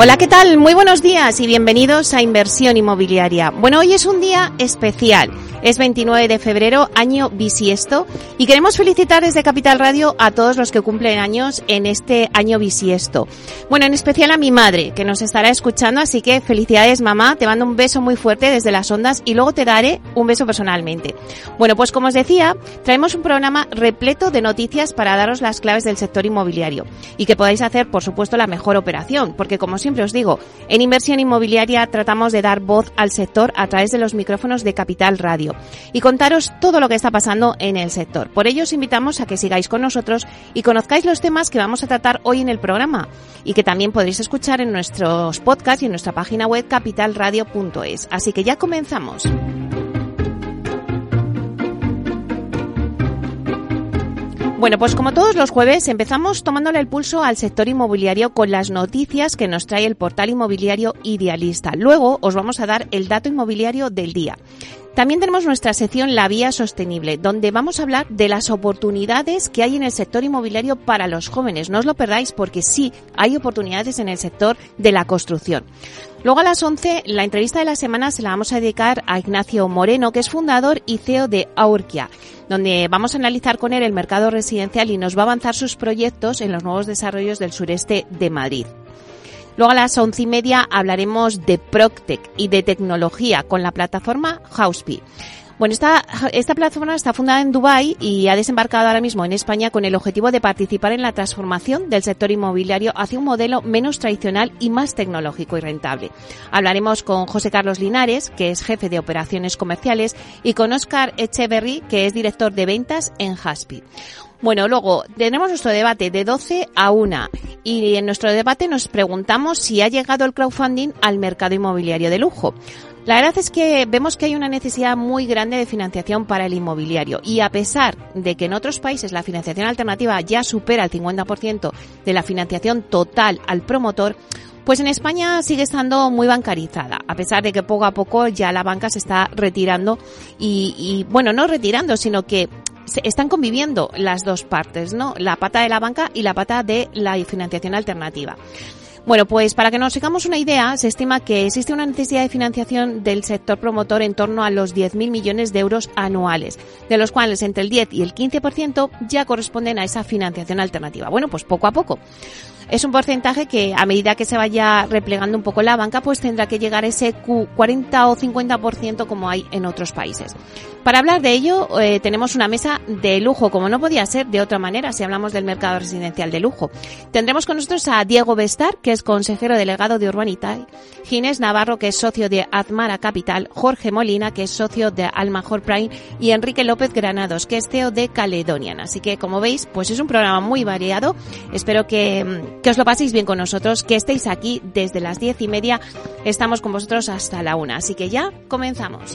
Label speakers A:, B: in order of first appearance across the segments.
A: Hola, ¿qué tal? Muy buenos días y bienvenidos a Inversión Inmobiliaria. Bueno, hoy es un día especial. Es 29 de febrero, año bisiesto, y queremos felicitar desde Capital Radio a todos los que cumplen años en este año bisiesto. Bueno, en especial a mi madre, que nos estará escuchando, así que felicidades mamá, te mando un beso muy fuerte desde las ondas y luego te daré un beso personalmente. Bueno, pues como os decía, traemos un programa repleto de noticias para daros las claves del sector inmobiliario y que podáis hacer, por supuesto, la mejor operación, porque como siempre os digo, en inversión inmobiliaria tratamos de dar voz al sector a través de los micrófonos de Capital Radio y contaros todo lo que está pasando en el sector. Por ello os invitamos a que sigáis con nosotros y conozcáis los temas que vamos a tratar hoy en el programa y que también podréis escuchar en nuestros podcasts y en nuestra página web capitalradio.es. Así que ya comenzamos. Bueno, pues como todos los jueves empezamos tomándole el pulso al sector inmobiliario con las noticias que nos trae el portal inmobiliario Idealista. Luego os vamos a dar el dato inmobiliario del día. También tenemos nuestra sección La Vía Sostenible, donde vamos a hablar de las oportunidades que hay en el sector inmobiliario para los jóvenes. No os lo perdáis porque sí, hay oportunidades en el sector de la construcción. Luego a las 11, la entrevista de la semana se la vamos a dedicar a Ignacio Moreno, que es fundador y CEO de Aurquia, donde vamos a analizar con él el mercado residencial y nos va a avanzar sus proyectos en los nuevos desarrollos del sureste de Madrid. Luego a las once y media hablaremos de Proctec y de tecnología con la plataforma Housepy. Bueno, esta, esta plataforma está fundada en Dubái y ha desembarcado ahora mismo en España con el objetivo de participar en la transformación del sector inmobiliario hacia un modelo menos tradicional y más tecnológico y rentable. Hablaremos con José Carlos Linares, que es jefe de operaciones comerciales, y con Oscar Echeverry, que es director de ventas en Haspi. Bueno, luego tenemos nuestro debate de 12 a 1 y en nuestro debate nos preguntamos si ha llegado el crowdfunding al mercado inmobiliario de lujo. La verdad es que vemos que hay una necesidad muy grande de financiación para el inmobiliario y a pesar de que en otros países la financiación alternativa ya supera el 50% de la financiación total al promotor, pues en España sigue estando muy bancarizada, a pesar de que poco a poco ya la banca se está retirando y, y bueno, no retirando, sino que están conviviendo las dos partes, ¿no? La pata de la banca y la pata de la financiación alternativa. Bueno, pues para que nos hagamos una idea, se estima que existe una necesidad de financiación del sector promotor en torno a los 10.000 millones de euros anuales, de los cuales entre el 10 y el 15% ya corresponden a esa financiación alternativa. Bueno, pues poco a poco es un porcentaje que a medida que se vaya replegando un poco la banca, pues tendrá que llegar a ese 40 o 50% como hay en otros países. Para hablar de ello, eh, tenemos una mesa de lujo, como no podía ser de otra manera si hablamos del mercado residencial de lujo. Tendremos con nosotros a Diego Bestar, que es consejero delegado de Urbanita, Ginés Navarro, que es socio de Azmara Capital, Jorge Molina, que es socio de Almajor Prime, y Enrique López Granados, que es CEO de Caledonian. Así que, como veis, pues es un programa muy variado. Espero que, mm, que os lo paséis bien con nosotros, que estéis aquí desde las diez y media. Estamos con vosotros hasta la una. Así que ya comenzamos.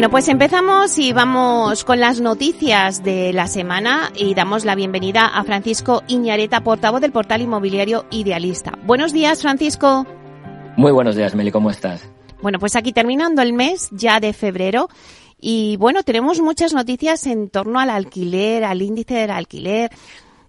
A: Bueno, pues empezamos y vamos con las noticias de la semana y damos la bienvenida a Francisco Iñareta, portavoz del portal inmobiliario Idealista. Buenos días, Francisco.
B: Muy buenos días, Meli, ¿cómo estás?
A: Bueno, pues aquí terminando el mes ya de febrero y bueno, tenemos muchas noticias en torno al alquiler, al índice del alquiler.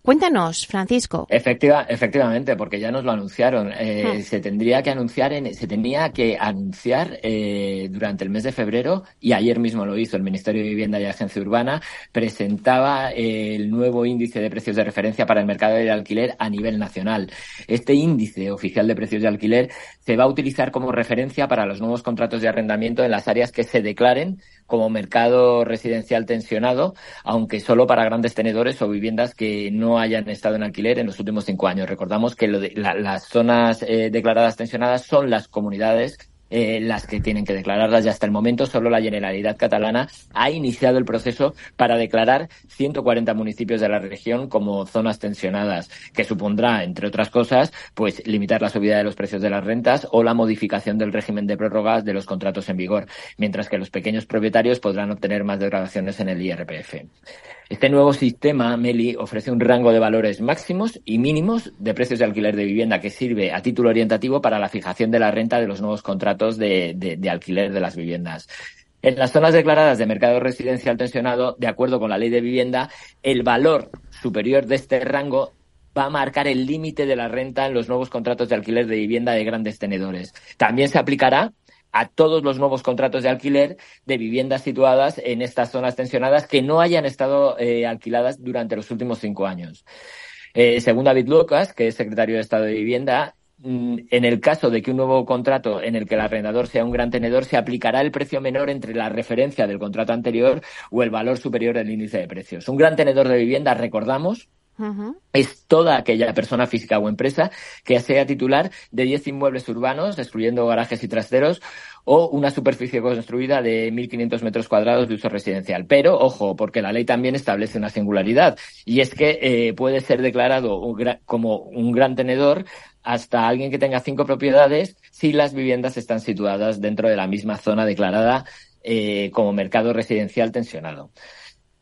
A: Cuéntanos, Francisco.
B: Efectiva, efectivamente, porque ya nos lo anunciaron. Eh, hmm. Se tendría que anunciar, en, se tenía que anunciar eh, durante el mes de febrero y ayer mismo lo hizo el Ministerio de Vivienda y Agencia Urbana. Presentaba eh, el nuevo índice de precios de referencia para el mercado del alquiler a nivel nacional. Este índice oficial de precios de alquiler se va a utilizar como referencia para los nuevos contratos de arrendamiento en las áreas que se declaren como mercado residencial tensionado, aunque solo para grandes tenedores o viviendas que no hayan estado en alquiler en los últimos cinco años. Recordamos que las zonas eh, declaradas tensionadas son las comunidades eh, las que tienen que declararlas y hasta el momento solo la Generalidad Catalana ha iniciado el proceso para declarar 140 municipios de la región como zonas tensionadas, que supondrá, entre otras cosas, pues limitar la subida de los precios de las rentas o la modificación del régimen de prórrogas de los contratos en vigor, mientras que los pequeños propietarios podrán obtener más degradaciones en el IRPF. Este nuevo sistema, Meli, ofrece un rango de valores máximos y mínimos de precios de alquiler de vivienda que sirve a título orientativo para la fijación de la renta de los nuevos contratos de, alquiler de las viviendas. En las zonas declaradas de mercado residencial tensionado, de acuerdo con la ley de vivienda, el valor superior de este rango va a marcar el límite de la renta en los nuevos contratos de alquiler de vivienda de grandes tenedores. También se aplicará a todos los nuevos contratos de alquiler de viviendas situadas en estas zonas tensionadas que no hayan estado eh, alquiladas durante los últimos cinco años. Eh, según David Lucas, que es secretario de Estado de Vivienda, mm, en el caso de que un nuevo contrato en el que el arrendador sea un gran tenedor, se aplicará el precio menor entre la referencia del contrato anterior o el valor superior del índice de precios. Un gran tenedor de vivienda, recordamos, es toda aquella persona física o empresa que sea titular de 10 inmuebles urbanos, excluyendo garajes y trasteros, o una superficie construida de 1.500 metros cuadrados de uso residencial. Pero, ojo, porque la ley también establece una singularidad, y es que eh, puede ser declarado como un gran tenedor hasta alguien que tenga cinco propiedades si las viviendas están situadas dentro de la misma zona declarada eh, como mercado residencial tensionado.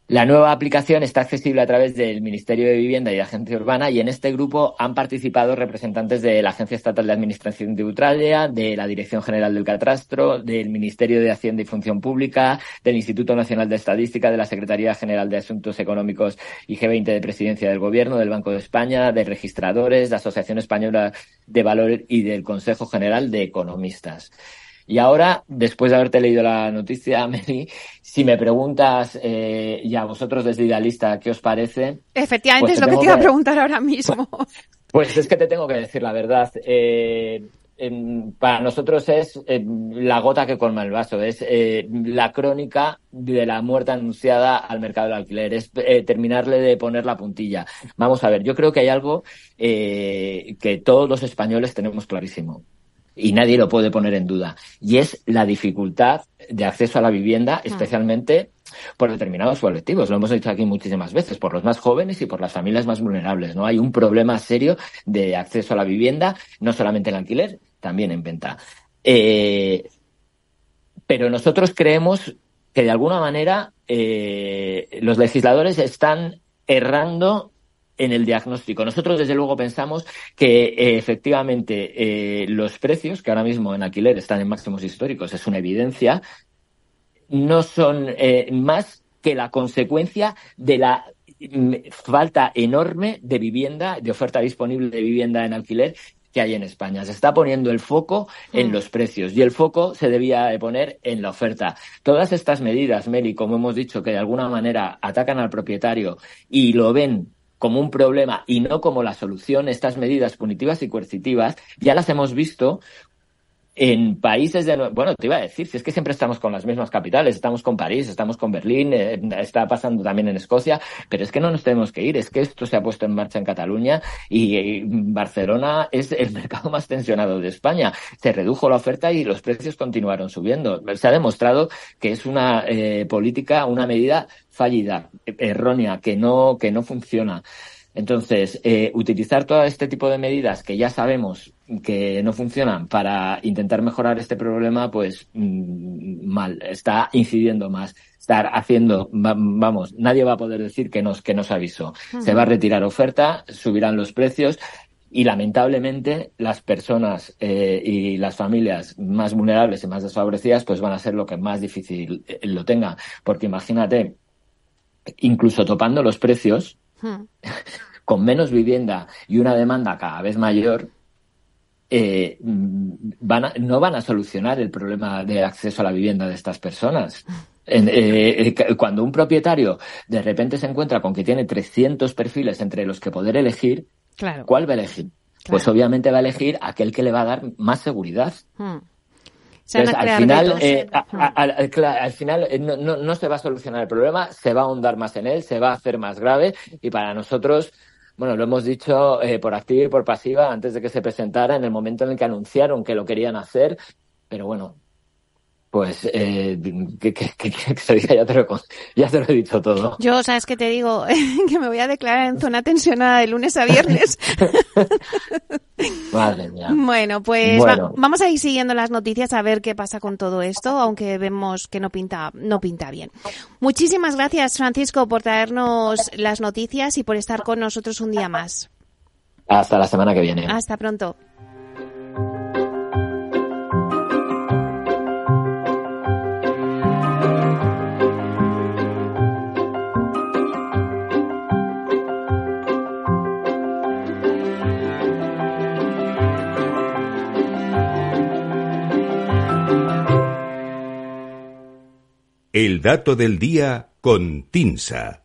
B: La nueva aplicación está accesible a través del Ministerio de Vivienda y Agencia Urbana y en este grupo han participado representantes de la Agencia Estatal de Administración Tributaria, de la Dirección General del Catastro, del Ministerio de Hacienda y Función Pública, del Instituto Nacional de Estadística, de la Secretaría General de Asuntos Económicos y G20 de Presidencia del Gobierno, del Banco de España, de registradores, de Asociación Española de Valor y del Consejo General de Economistas. Y ahora, después de haberte leído la noticia, Meli, si me preguntas, eh, y a vosotros desde Idealista, ¿qué os parece?
A: Efectivamente, pues es lo que te iba a preguntar ahora mismo.
B: Pues, es que te tengo que decir la verdad. Eh, para nosotros es eh, la gota que colma el vaso, es eh, la crónica de la muerte anunciada al mercado del alquiler, es terminarle de poner la puntilla. Vamos a ver, yo creo que hay algo que todos los españoles tenemos clarísimo y nadie lo puede poner en duda. Y es la dificultad de acceso a la vivienda, especialmente por determinados colectivos. Lo hemos dicho aquí muchísimas veces, por los más jóvenes y por las familias más vulnerables. No hay un problema serio de acceso a la vivienda, no solamente en alquiler, también en venta. Eh, pero nosotros creemos que de alguna manera eh, los legisladores están errando en el diagnóstico. Nosotros, desde luego, pensamos que eh, efectivamente eh, los precios, que ahora mismo en alquiler están en máximos históricos, es una evidencia, no son eh, más que la consecuencia de la mm, falta enorme de vivienda, de oferta disponible de vivienda en alquiler que hay en España. Se está poniendo el foco en mm. los precios y el foco se debía de poner en la oferta. Todas estas medidas, Meli, como hemos dicho, que de alguna manera atacan al propietario y lo ven como un problema y no como la solución, estas medidas punitivas y coercitivas ya las hemos visto en países de bueno te iba a decir si es que siempre estamos con las mismas capitales estamos con París estamos con Berlín eh, está pasando también en Escocia pero es que no nos tenemos que ir es que esto se ha puesto en marcha en Cataluña y, eh, Barcelona es el mercado más tensionado de España. Se redujo la oferta y los precios continuaron subiendo. Se ha demostrado que es una eh, política una medida fallida errónea que no que no funciona Entonces, eh, utilizar todo este tipo de medidas que ya sabemos que no funcionan para intentar mejorar este problema, pues mm, mal, está incidiendo más, estar haciendo, vamos, nadie va a poder decir que nos, que nos avisó. Se va a retirar oferta, subirán los precios, y lamentablemente las personas eh, y las familias más vulnerables y más desfavorecidas pues van a ser lo que más difícil eh, lo tengan. Porque imagínate incluso topando los precios hmm. con menos vivienda y una demanda cada vez mayor eh, van no van a solucionar el problema de acceso a la vivienda de estas personas. cuando un propietario de repente se encuentra con que tiene 300 perfiles entre los que poder elegir, ¿Cuál va a elegir? Pues obviamente va a elegir aquel que le va a dar más seguridad. Hmm. Al final, eh, al, final eh, no, no, se va a solucionar el problema, se va a ahondar más en él, se va a hacer más grave y para nosotros, bueno, lo hemos dicho eh, por activa y por pasiva antes de que se presentara, en el momento en el que anunciaron que lo querían hacer, pero bueno, pues eh, que, que, que, se diga, ya te, lo, ya te lo he dicho todo.
A: Yo, ¿sabes qué te digo? que me voy a declarar en zona tensionada de lunes a viernes.
B: Madre mía.
A: Bueno, pues vamos a ir siguiendo las noticias a ver qué pasa con todo esto, aunque vemos que no pinta, no pinta bien. Muchísimas gracias, Francisco, por traernos las noticias y por estar con nosotros un día más.
B: Hasta la semana que viene.
A: Hasta pronto.
C: El dato del día con Tinsa.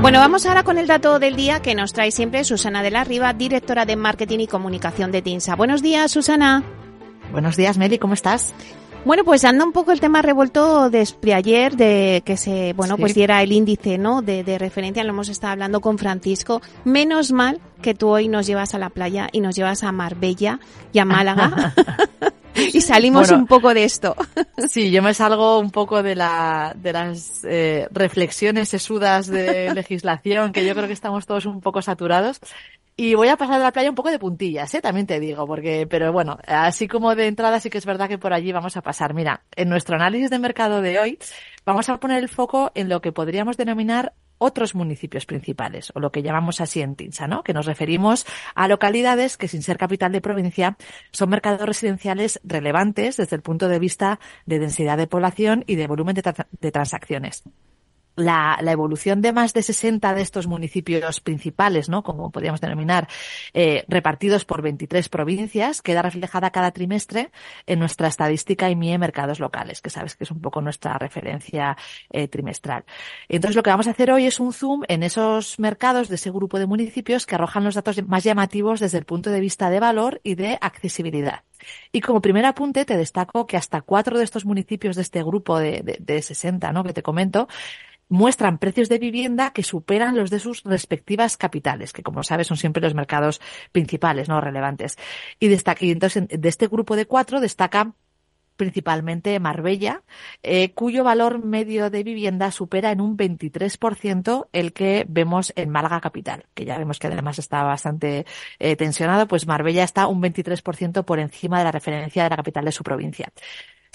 A: Bueno, vamos ahora con el dato del día que nos trae siempre Susana de la Riva, directora de Marketing y Comunicación de TINSA. Buenos días, Susana.
D: Buenos días, Meli, ¿cómo estás?
A: Bueno, pues anda un poco el tema revuelto desde ayer de que se, bueno, pues diera el índice, ¿no? De, de, referencia, lo hemos estado hablando con Francisco. Menos mal que tú hoy nos llevas a la playa y nos llevas a Marbella y a Málaga. y salimos un poco de esto.
D: sí, yo me salgo un poco de, la, de las eh, reflexiones sesudas de legislación, que yo creo que estamos todos un poco saturados. Y voy a pasar de la playa un poco de puntillas, ¿eh? también te digo, porque, pero bueno, así como de entrada sí que es verdad que por allí vamos a pasar. Mira, en nuestro análisis de mercado de hoy vamos a poner el foco en lo que podríamos denominar otros municipios principales, o lo que llamamos así en Tinsa, ¿no? Que nos referimos a localidades que sin ser capital de provincia son mercados residenciales relevantes desde el punto de vista de densidad de población y de volumen de transacciones la, la, evolución de más de 60 de estos municipios principales, ¿no? Como podríamos denominar, eh, repartidos por 23 provincias, queda reflejada cada trimestre en nuestra estadística IMIE Mercados Locales, que sabes que es un poco nuestra referencia eh, trimestral. Entonces, lo que vamos a hacer hoy es un zoom en esos mercados de ese grupo de municipios que arrojan los datos más llamativos desde el punto de vista de valor y de accesibilidad. Y como primer apunte te destaco que hasta cuatro de estos municipios de este grupo de, de, de 60, ¿no? Que te comento, muestran precios de vivienda que superan los de sus respectivas capitales, que como sabes son siempre los mercados principales, no relevantes. Y, destaca, entonces de este grupo de cuatro destaca principalmente Marbella, eh, cuyo valor medio de vivienda supera en un 23% el que vemos en Málaga capital, que ya vemos que además está bastante eh, tensionado, pues Marbella está un 23% por encima de la referencia de la capital de su provincia.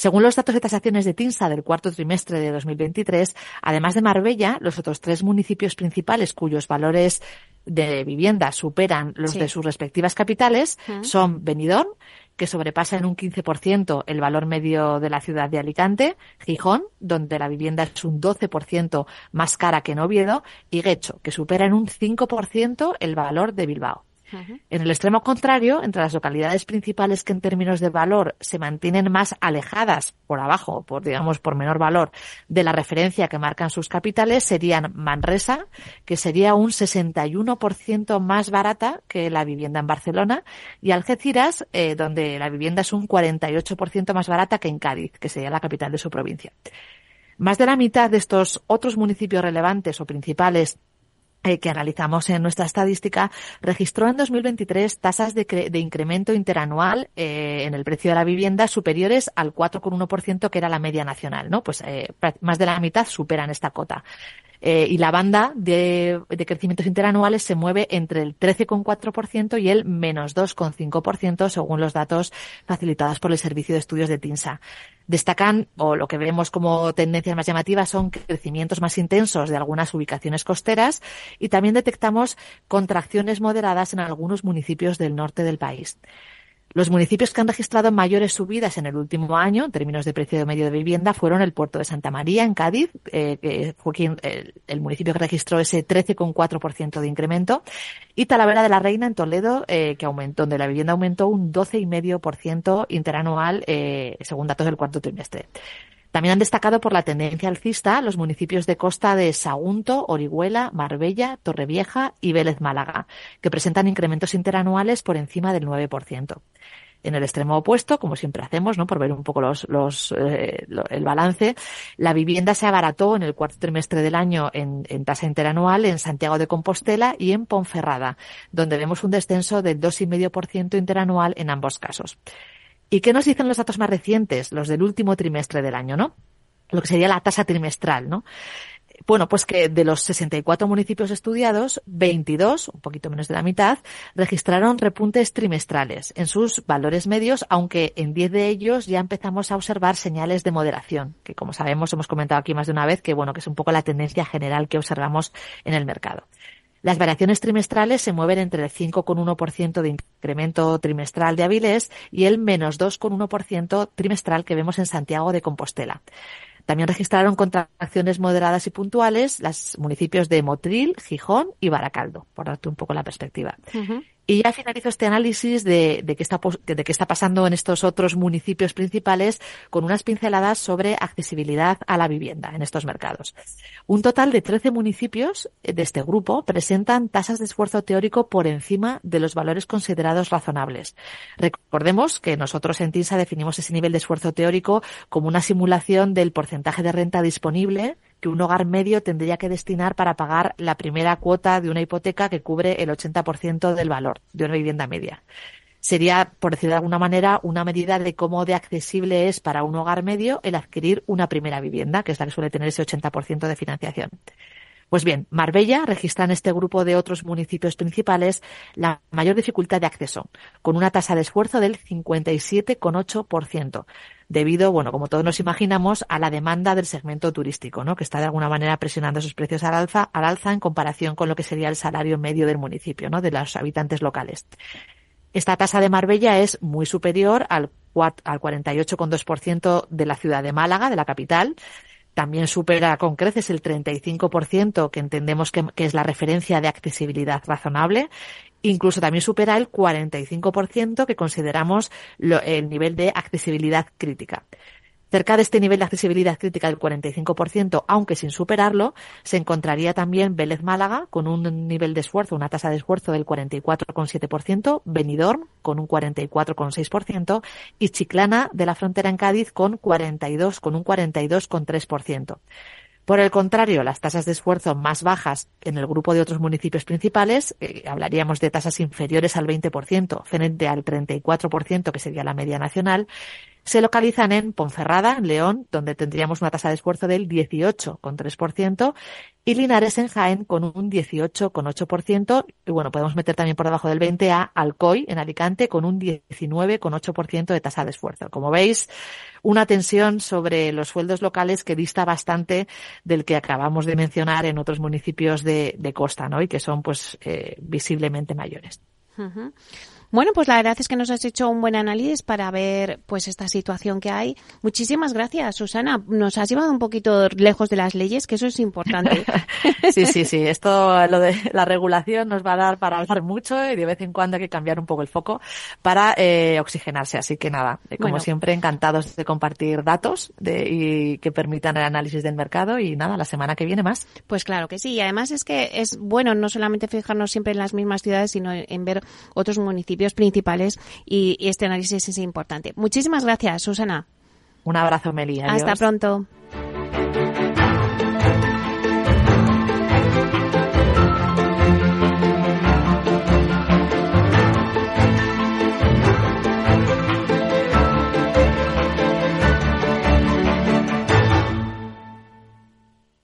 D: Según los datos de tasaciones de TINSA del cuarto trimestre de 2023, además de Marbella, los otros tres municipios principales cuyos valores de vivienda superan los de sus respectivas capitales son Benidorm, que sobrepasa en un 15% el valor medio de la ciudad de Alicante, Gijón, donde la vivienda es un 12% más cara que en Oviedo, y Guecho, que supera en un 5% el valor de Bilbao. En el extremo contrario, entre las localidades principales que en términos de valor se mantienen más alejadas por abajo, por digamos por menor valor de la referencia que marcan sus capitales, serían Manresa, que sería un 61% más barata que la vivienda en Barcelona, y Algeciras, eh, donde la vivienda es un 48% más barata que en Cádiz, que sería la capital de su provincia. Más de la mitad de estos otros municipios relevantes o principales eh, que analizamos en nuestra estadística, registró en 2023 tasas de, de incremento interanual eh, en el precio de la vivienda superiores al 4,1% que era la media nacional, ¿no? Pues eh, más de la mitad superan esta cota. Eh, y la banda de, de, crecimientos interanuales se mueve entre el 13,4% y el menos 2,5% según los datos facilitados por el Servicio de Estudios de TINSA. Destacan, o lo que vemos como tendencias más llamativas, son crecimientos más intensos de algunas ubicaciones costeras y también detectamos contracciones moderadas en algunos municipios del norte del país. Los municipios que han registrado mayores subidas en el último año, en términos de precio medio de vivienda, fueron el puerto de Santa María, en Cádiz, eh, que fue quien, el, el, municipio que registró ese 13,4% de incremento, y Talavera de la Reina, en Toledo, eh, que aumentó, donde la vivienda aumentó un 12,5% interanual, eh, según datos del cuarto trimestre. También han destacado por la tendencia alcista los municipios de costa de Sagunto, Orihuela, Marbella, Torrevieja y Vélez Málaga, que presentan incrementos interanuales por encima del 9%. En el extremo opuesto, como siempre hacemos, ¿no? Por ver un poco los, los, eh, el balance, la vivienda se abarató en el cuarto trimestre del año en, en, tasa interanual en Santiago de Compostela y en Ponferrada, donde vemos un descenso del 2,5% interanual en ambos casos. ¿Y qué nos dicen los datos más recientes, los del último trimestre del año, no? Lo que sería la tasa trimestral, ¿no? Bueno, pues que de los 64 municipios estudiados, 22, un poquito menos de la mitad, registraron repuntes trimestrales en sus valores medios, aunque en 10 de ellos ya empezamos a observar señales de moderación, que como sabemos hemos comentado aquí más de una vez que bueno, que es un poco la tendencia general que observamos en el mercado. Las variaciones trimestrales se mueven entre el 5,1% de incremento trimestral de Avilés y el menos 2,1% trimestral que vemos en Santiago de Compostela. También registraron contracciones moderadas y puntuales los municipios de Motril, Gijón y Baracaldo, por darte un poco la perspectiva. Y ya finalizo este análisis de, de, qué está, de qué está pasando en estos otros municipios principales con unas pinceladas sobre accesibilidad a la vivienda en estos mercados. Un total de 13 municipios de este grupo presentan tasas de esfuerzo teórico por encima de los valores considerados razonables. Recordemos que nosotros en TINSA definimos ese nivel de esfuerzo teórico como una simulación del porcentaje de renta disponible que un hogar medio tendría que destinar para pagar la primera cuota de una hipoteca que cubre el 80% del valor de una vivienda media. Sería, por decir de alguna manera, una medida de cómo de accesible es para un hogar medio el adquirir una primera vivienda, que es la que suele tener ese 80% de financiación. Pues bien, Marbella registra en este grupo de otros municipios principales la mayor dificultad de acceso, con una tasa de esfuerzo del 57,8%, debido, bueno, como todos nos imaginamos, a la demanda del segmento turístico, ¿no? Que está de alguna manera presionando sus precios al alza, al alza en comparación con lo que sería el salario medio del municipio, ¿no? De los habitantes locales. Esta tasa de Marbella es muy superior al, al 48,2% de la ciudad de Málaga, de la capital, también supera con creces el 35%, que entendemos que, es la referencia de accesibilidad razonable. Incluso también supera el 45% que consideramos el nivel de accesibilidad crítica. Cerca de este nivel de accesibilidad crítica del 45%, aunque sin superarlo, se encontraría también Vélez Málaga con un nivel de esfuerzo, una tasa de esfuerzo del 44,7%, Benidorm con un 44,6% y Chiclana de la frontera en Cádiz con 42, con un 42,3%. Por el contrario, las tasas de esfuerzo más bajas en el grupo de otros municipios principales, eh, hablaríamos de tasas inferiores al 20%, frente al 34% que sería la media nacional, se localizan en Ponferrada, en León, donde tendríamos una tasa de esfuerzo del 18,3%, y Linares en Jaén con un 18,8%, y bueno, podemos meter también por debajo del 20 a Alcoy en Alicante con un 19,8% de tasa de esfuerzo. Como veis, una tensión sobre los sueldos locales que dista bastante del que acabamos de mencionar en otros municipios de, de costa, ¿no? Y que son, pues, eh, visiblemente mayores.
A: Bueno, pues la verdad es que nos has hecho un buen análisis para ver pues esta situación que hay. Muchísimas gracias, Susana. Nos has llevado un poquito lejos de las leyes, que eso es importante.
D: sí, sí, sí. Esto, lo de la regulación nos va a dar para hablar mucho y de vez en cuando hay que cambiar un poco el foco para eh, oxigenarse. Así que nada, eh, como bueno. siempre, encantados de compartir datos de, y que permitan el análisis del mercado y nada, la semana que viene más.
A: Pues claro que sí. Y además es que es bueno no solamente fijarnos siempre en las mismas ciudades, sino en ver otros municipios principales y, y este análisis es importante. Muchísimas gracias, Susana.
D: Un abrazo, Meli. Adiós.
A: Hasta pronto.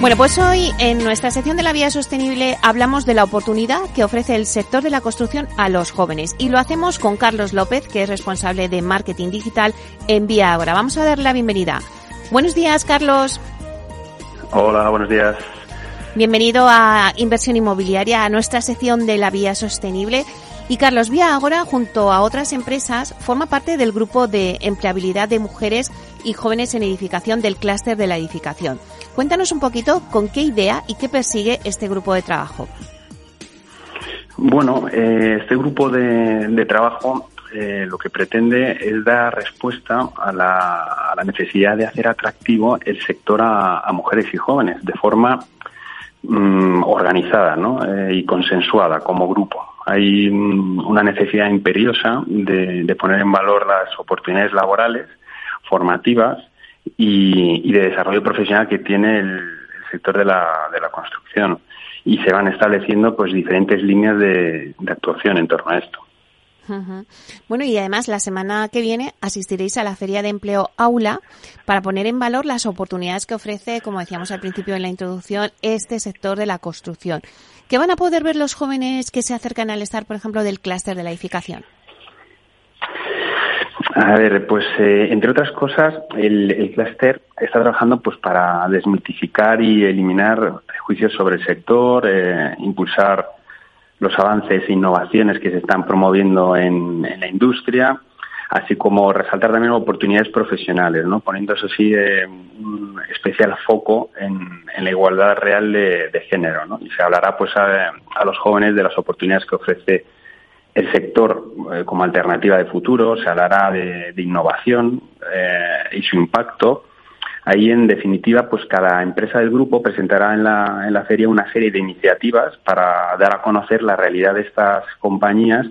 A: Bueno, pues hoy en nuestra sección de la vía sostenible hablamos de la oportunidad que ofrece el sector de la construcción a los jóvenes y lo hacemos con Carlos López, que es responsable de marketing digital en Vía Ahora. Vamos a darle la bienvenida. Buenos días, Carlos.
E: Hola, buenos días.
A: Bienvenido a Inversión Inmobiliaria, a nuestra sección de la vía sostenible. Y Carlos Vía Agora, junto a otras empresas, forma parte del grupo de empleabilidad de mujeres y jóvenes en edificación del clúster de la edificación. Cuéntanos un poquito con qué idea y qué persigue este grupo de trabajo.
E: Bueno, eh, este grupo de, trabajo eh, lo que pretende es dar respuesta a la, necesidad de hacer atractivo el sector a, mujeres y jóvenes de forma mm, organizada eh, y consensuada como grupo hay una necesidad imperiosa de, poner en valor las oportunidades laborales, formativas y, de desarrollo profesional que tiene el, sector de la, de la, construcción. Y se van estableciendo pues diferentes líneas de, actuación en torno a esto.
A: Bueno, y además la semana que viene asistiréis a la Feria de Empleo Aula para poner en valor las oportunidades que ofrece, como decíamos al principio en la introducción, este sector de la construcción. ¿Qué van a poder ver los jóvenes que se acercan al estar, por ejemplo, del clúster de la edificación?
E: A ver, pues eh, entre otras cosas, el, clúster está trabajando pues para desmitificar y eliminar prejuicios sobre el sector, eh, impulsar los avances e innovaciones que se están promoviendo en la industria, así como resaltar también oportunidades profesionales, ¿no? poniendo eso sí eh, un especial foco en, la igualdad real de, género. ¿no? Y se hablará pues a, los jóvenes de las oportunidades que ofrece el sector eh, como alternativa de futuro, se hablará de, innovación eh, y su impacto. Ahí, en definitiva, pues cada empresa del grupo presentará en la, en la feria una serie de iniciativas para dar a conocer la realidad de estas compañías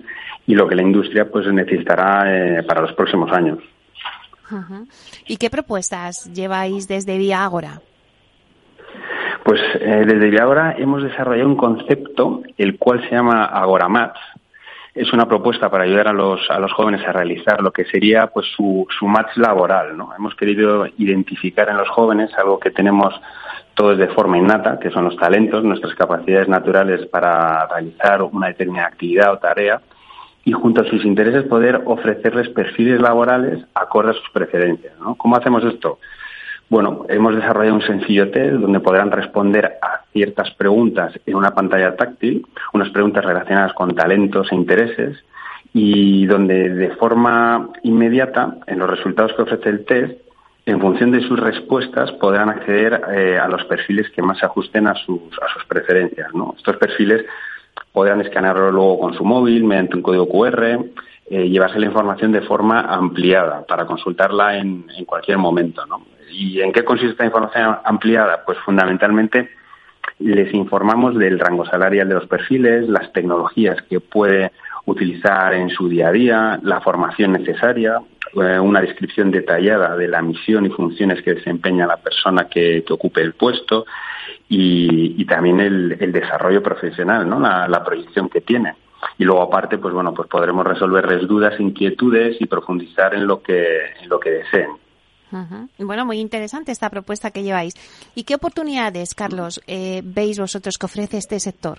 E: y lo que la industria pues necesitará eh, para los próximos años.
A: ¿Y qué propuestas lleváis desde Vía Agora?
E: Pues eh, desde Vía Agora hemos desarrollado un concepto, el cual se llama Agora Maps. Es una propuesta para ayudar a los, a los jóvenes a realizar lo que sería pues su, su match laboral. ¿no? Hemos querido identificar en los jóvenes algo que tenemos todos de forma innata, que son los talentos, nuestras capacidades naturales para realizar una determinada actividad o tarea, y junto a sus intereses poder ofrecerles perfiles laborales acorde a sus preferencias. ¿no? ¿Cómo hacemos esto? Bueno, hemos desarrollado un sencillo test donde podrán responder a ciertas preguntas en una pantalla táctil, unas preguntas relacionadas con talentos e intereses, y donde de forma inmediata, en los resultados que ofrece el test, en función de sus respuestas podrán acceder eh, a los perfiles que más se ajusten a sus, preferencias. ¿no? Estos perfiles podrán escanearlo luego con su móvil mediante un código QR, eh, llevarse la información de forma ampliada para consultarla en, cualquier momento. ¿no? ¿Y en qué consiste esta información ampliada? Pues fundamentalmente les informamos del rango salarial de los perfiles, las tecnologías que puede utilizar en su día a día, la formación necesaria, eh, una descripción detallada de la misión y funciones que desempeña la persona que, ocupe el puesto y, también el, desarrollo profesional, ¿no? La, proyección que tiene. Y luego aparte, pues bueno, pues podremos resolverles dudas, inquietudes y profundizar en lo que, en lo que deseen.
A: Bueno, muy interesante esta propuesta que lleváis. ¿Y qué oportunidades, Carlos, eh, veis vosotros que ofrece este sector?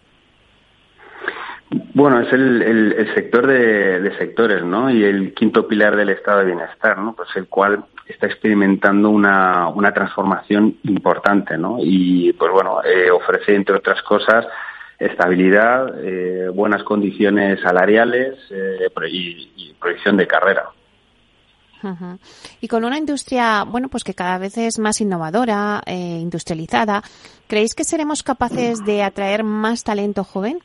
E: Bueno, es el, sector de, sectores, ¿no? Y el quinto pilar del estado de bienestar, ¿no? Pues el cual está experimentando una, transformación importante, ¿no? Y, pues bueno, eh, ofrece, entre otras cosas, estabilidad, eh, buenas condiciones salariales eh, y, y proyección de carrera.
A: Y con una industria, bueno, pues que cada vez es más innovadora, eh, industrializada, ¿creéis que seremos capaces de atraer más talento joven?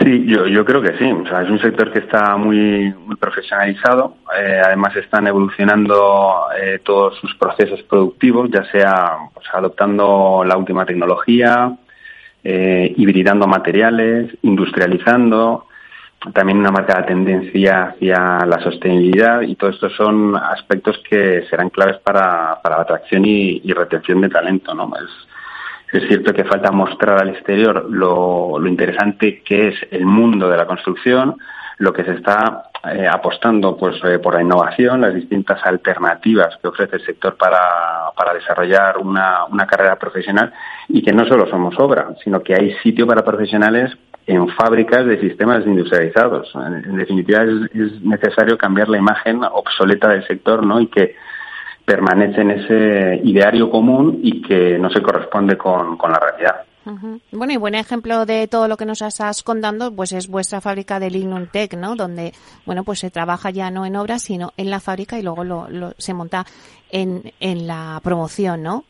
E: Sí, yo, yo creo que sí. Es un sector que está muy, muy profesionalizado. Eh, además, están evolucionando eh, todos sus procesos productivos, ya sea pues, adoptando la última tecnología, hibridando materiales, industrializando también una marcada tendencia hacia la sostenibilidad y todo esto son aspectos que serán claves para, para la atracción y, retención de talento. ¿no? Es, es, cierto que falta mostrar al exterior lo, lo, interesante que es el mundo de la construcción, lo que se está eh, apostando pues eh, por la innovación, las distintas alternativas que ofrece el sector para, desarrollar una, una carrera profesional y que no solo somos obra, sino que hay sitio para profesionales en fábricas de sistemas industrializados. En, definitiva, es, necesario cambiar la imagen obsoleta del sector ¿no? y que permanece en ese ideario común y que no se corresponde con, la realidad.
A: Bueno, y buen ejemplo de todo lo que nos estás contando, pues es vuestra fábrica de Lignum Tech, ¿no? Donde, bueno, pues se trabaja ya no en obras, sino en la fábrica y luego lo, se monta en, en la promoción, ¿no?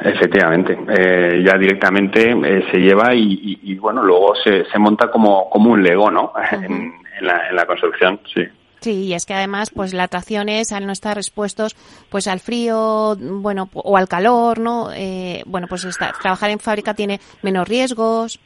E: Efectivamente, eh, ya directamente eh, se lleva y, bueno, luego se, se monta como, como un Lego, ¿no? en, la, en la construcción, sí.
A: Sí, y es que además, pues la atracción es al no estar expuestos, pues al frío, bueno, o al calor, ¿no? Eh, bueno, pues trabajar en fábrica tiene menos riesgos.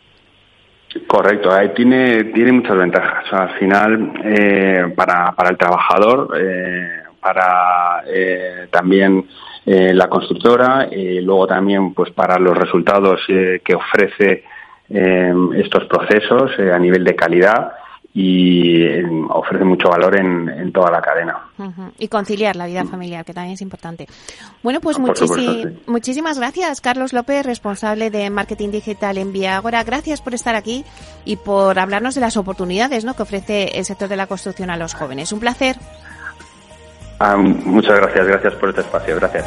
E: Correcto, ahí tiene tiene muchas ventajas. al final, eh, para para el trabajador, eh, para eh, también eh, la constructora, y luego también pues para los resultados eh, que ofrece estos procesos a nivel de calidad y ofrece mucho valor en, toda la cadena.
A: Y conciliar la vida familiar, que también es importante. Bueno, pues muchísimas gracias, Carlos López, responsable de marketing digital en Viagora. Gracias por estar aquí y por hablarnos de las oportunidades ¿no? que ofrece el sector de la construcción a los jóvenes. Un placer.
E: Ah, muchas gracias, gracias por este espacio, gracias.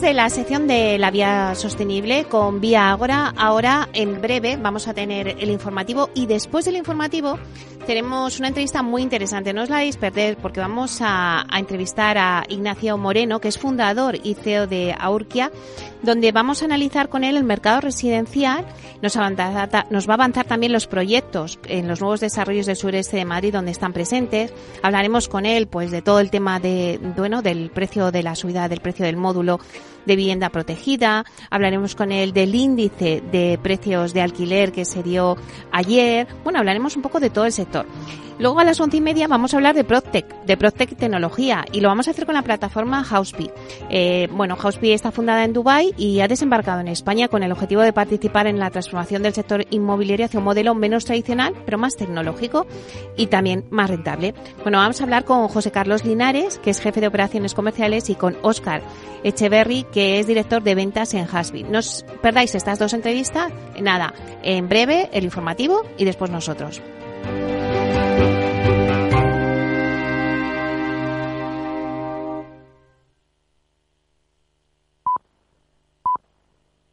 A: De la sección de la vía sostenible con Vía Agora, ahora en breve vamos a tener el informativo y después del informativo tenemos una entrevista muy interesante. No os la a perder porque vamos a, entrevistar a Ignacio Moreno, que es fundador y CEO de Aurquia, donde vamos a analizar con él el mercado residencial. Nos, nos va a avanzar también los proyectos en los nuevos desarrollos del sureste de Madrid donde están presentes. Hablaremos con él pues de todo el tema de, bueno, del precio de la subida del precio del módulo de vivienda protegida. Hablaremos con él del índice de precios de alquiler que se dio ayer. Bueno, hablaremos un poco de todo el sector. Luego a las once y media vamos a hablar de Proctec, de Proctec Tecnología, y lo vamos a hacer con la plataforma Housepie. Eh, bueno, Housepie está fundada en Dubai y ha desembarcado en España con el objetivo de participar en la transformación del sector inmobiliario hacia un modelo menos tradicional, pero más tecnológico y también más rentable. Bueno, vamos a hablar con José Carlos Linares, que es jefe de operaciones comerciales, y con Oscar Echeverry, que es director de ventas en Housepie. No os perdáis estas dos entrevistas. Nada, en breve el informativo y después nosotros.